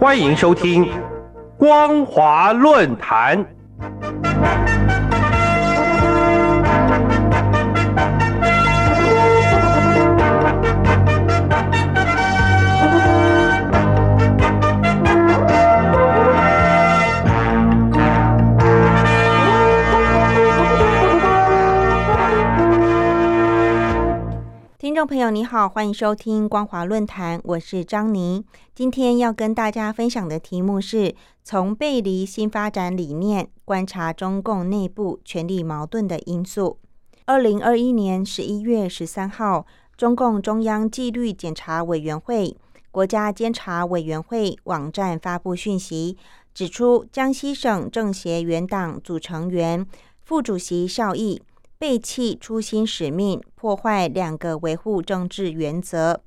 欢迎收听《光华论坛》。听众朋友，你好，欢迎收听光华论坛，我是张妮。今天要跟大家分享的题目是从背离新发展理念观察中共内部权力矛盾的因素。二零二一年十一月十三号，中共中央纪律检查委员会、国家监察委员会网站发布讯息，指出江西省政协原党组成员、副主席邵毅。背弃初心使命，破坏两个维护政治原则，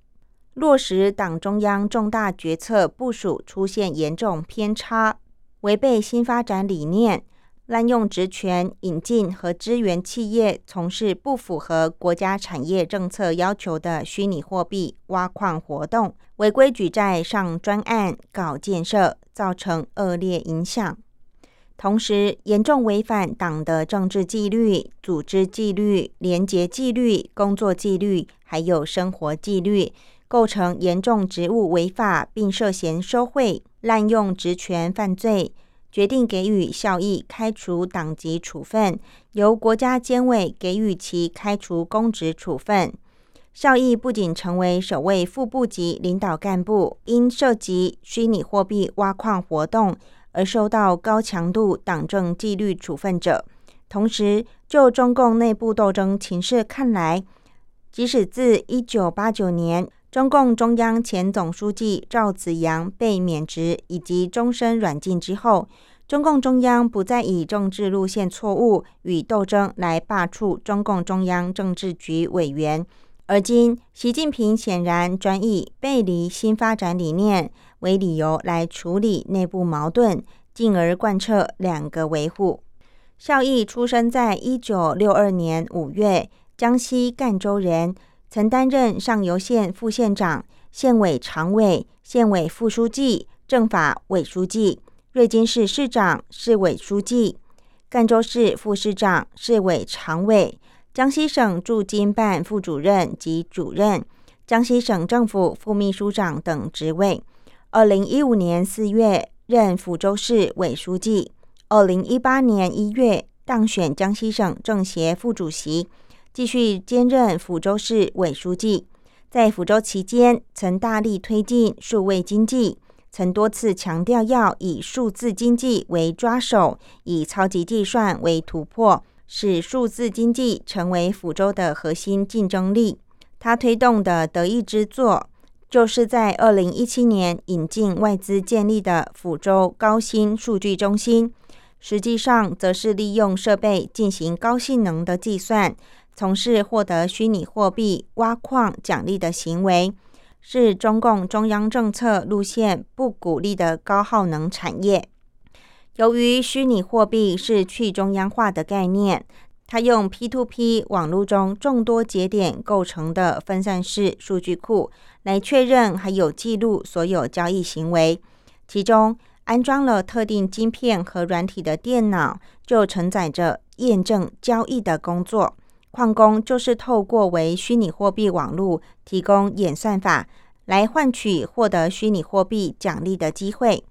落实党中央重大决策部署出现严重偏差，违背新发展理念，滥用职权引进和支援企业从事不符合国家产业政策要求的虚拟货币挖矿活动，违规举债上专案搞建设，造成恶劣影响。同时，严重违反党的政治纪律、组织纪律、廉洁纪律、工作纪律，还有生活纪律，构成严重职务违法，并涉嫌收贿、滥用职权犯罪，决定给予效益开除党籍处分，由国家监委给予其开除公职处分。效益不仅成为首位副部级领导干部，因涉及虚拟货币挖矿活动。而受到高强度党政纪律处分者，同时就中共内部斗争情势看来，即使自一九八九年中共中央前总书记赵紫阳被免职以及终身软禁之后，中共中央不再以政治路线错误与斗争来罢黜中共中央政治局委员，而今习近平显然转以背离新发展理念。为理由来处理内部矛盾，进而贯彻两个维护。邵毅出生在一九六二年五月，江西赣州人，曾担任上犹县副县长、县委常委、县委副书记、政法委书记、瑞金市市长、市委书记、赣州市副市长、市委常委、江西省驻京办副主任及主任、江西省政府副秘书长等职位。二零一五年四月任抚州市委书记，二零一八年一月当选江西省政协副主席，继续兼任抚州市委书记。在抚州期间，曾大力推进数位经济，曾多次强调要以数字经济为抓手，以超级计算为突破，使数字经济成为抚州的核心竞争力。他推动的得意之作。就是在二零一七年引进外资建立的抚州高新数据中心，实际上则是利用设备进行高性能的计算，从事获得虚拟货币挖矿奖励的行为，是中共中央政策路线不鼓励的高耗能产业。由于虚拟货币是去中央化的概念。他用 P2P 网络中众多节点构成的分散式数据库来确认还有记录所有交易行为，其中安装了特定晶片和软体的电脑就承载着验证交易的工作。矿工就是透过为虚拟货币网络提供演算法来换取获得虚拟货币奖励的机会，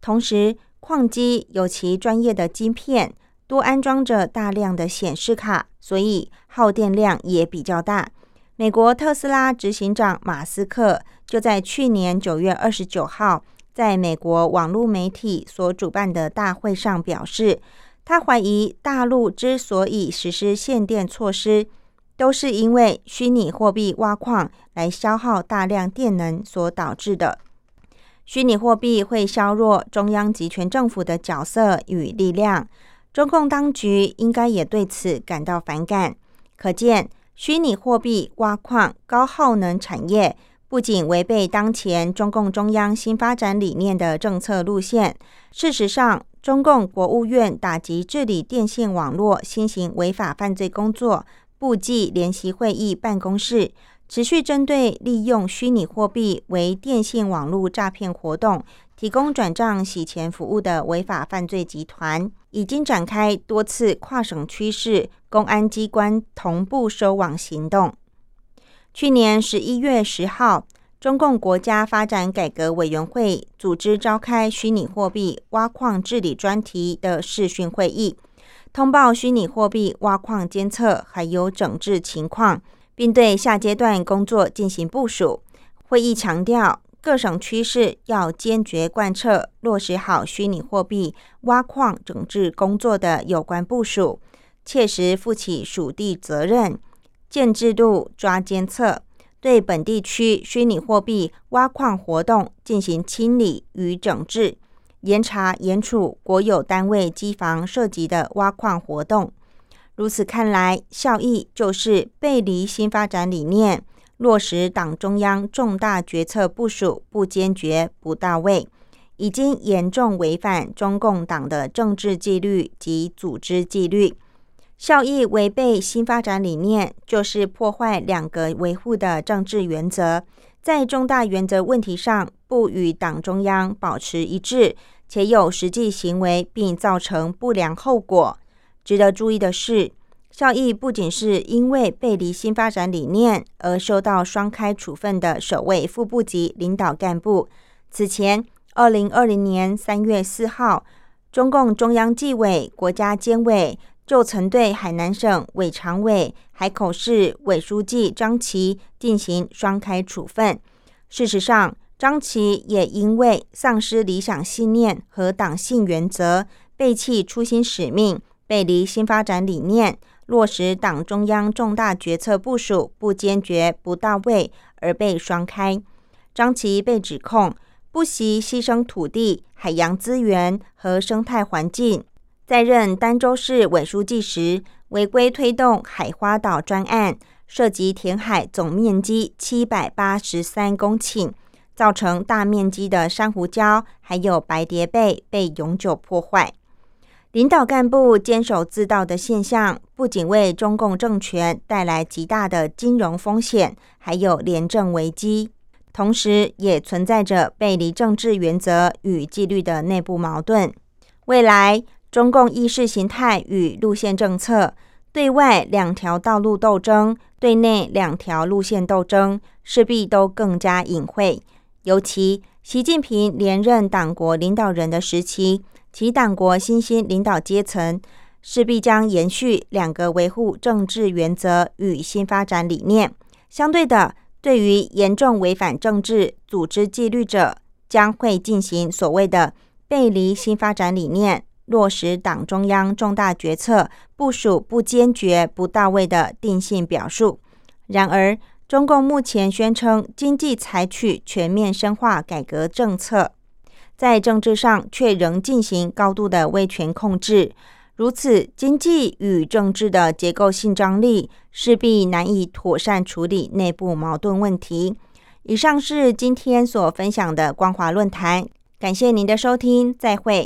同时矿机有其专业的晶片。多安装着大量的显示卡，所以耗电量也比较大。美国特斯拉执行长马斯克就在去年九月二十九号，在美国网络媒体所主办的大会上表示，他怀疑大陆之所以实施限电措施，都是因为虚拟货币挖矿来消耗大量电能所导致的。虚拟货币会削弱中央集权政府的角色与力量。中共当局应该也对此感到反感。可见，虚拟货币挖矿高耗能产业不仅违背当前中共中央新发展理念的政策路线。事实上，中共国务院打击治理电信网络新型违法犯罪工作部际联席会议办公室，持续针对利用虚拟货币为电信网络诈骗活动提供转账洗钱服务的违法犯罪集团，已经展开多次跨省区市公安机关同步收网行动。去年十一月十号，中共国家发展改革委员会组织召开虚拟货币挖矿治理专题的视讯会议，通报虚拟货币挖矿监测还有整治情况，并对下阶段工作进行部署。会议强调。各省区市要坚决贯彻落实好虚拟货币挖矿整治工作的有关部署，切实负起属地责任，建制度抓监测，对本地区虚拟货币挖矿活动进行清理与整治，严查严处国有单位机房涉及的挖矿活动。如此看来，效益就是背离新发展理念。落实党中央重大决策部署不坚决不到位，已经严重违反中共党的政治纪律及组织纪律，效益违背新发展理念，就是破坏两个维护的政治原则，在重大原则问题上不与党中央保持一致，且有实际行为并造成不良后果。值得注意的是。效益不仅是因为背离新发展理念而受到双开处分的首位副部级领导干部。此前，二零二零年三月四号，中共中央纪委国家监委就曾对海南省委常委、海口市委书记张琪进行双开处分。事实上，张琪也因为丧失理想信念和党性原则，背弃初心使命，背离新发展理念。落实党中央重大决策部署不坚决不到位，而被双开。张琪被指控不惜牺牲土地、海洋资源和生态环境，在任儋州市委书记时，违规推动海花岛专案，涉及填海总面积七百八十三公顷，造成大面积的珊瑚礁还有白蝶贝被永久破坏。领导干部坚守自盗的现象，不仅为中共政权带来极大的金融风险，还有廉政危机，同时也存在着背离政治原则与纪律的内部矛盾。未来，中共意识形态与路线政策，对外两条道路斗争，对内两条路线斗争，势必都更加隐晦。尤其习近平连任党国领导人的时期。其党国新兴领导阶层势必将延续两个维护政治原则与新发展理念。相对的，对于严重违反政治组织纪律者，将会进行所谓的背离新发展理念、落实党中央重大决策部署不坚决不到位的定性表述。然而，中共目前宣称经济采取全面深化改革政策。在政治上却仍进行高度的威权控制，如此经济与政治的结构性张力，势必难以妥善处理内部矛盾问题。以上是今天所分享的光华论坛，感谢您的收听，再会。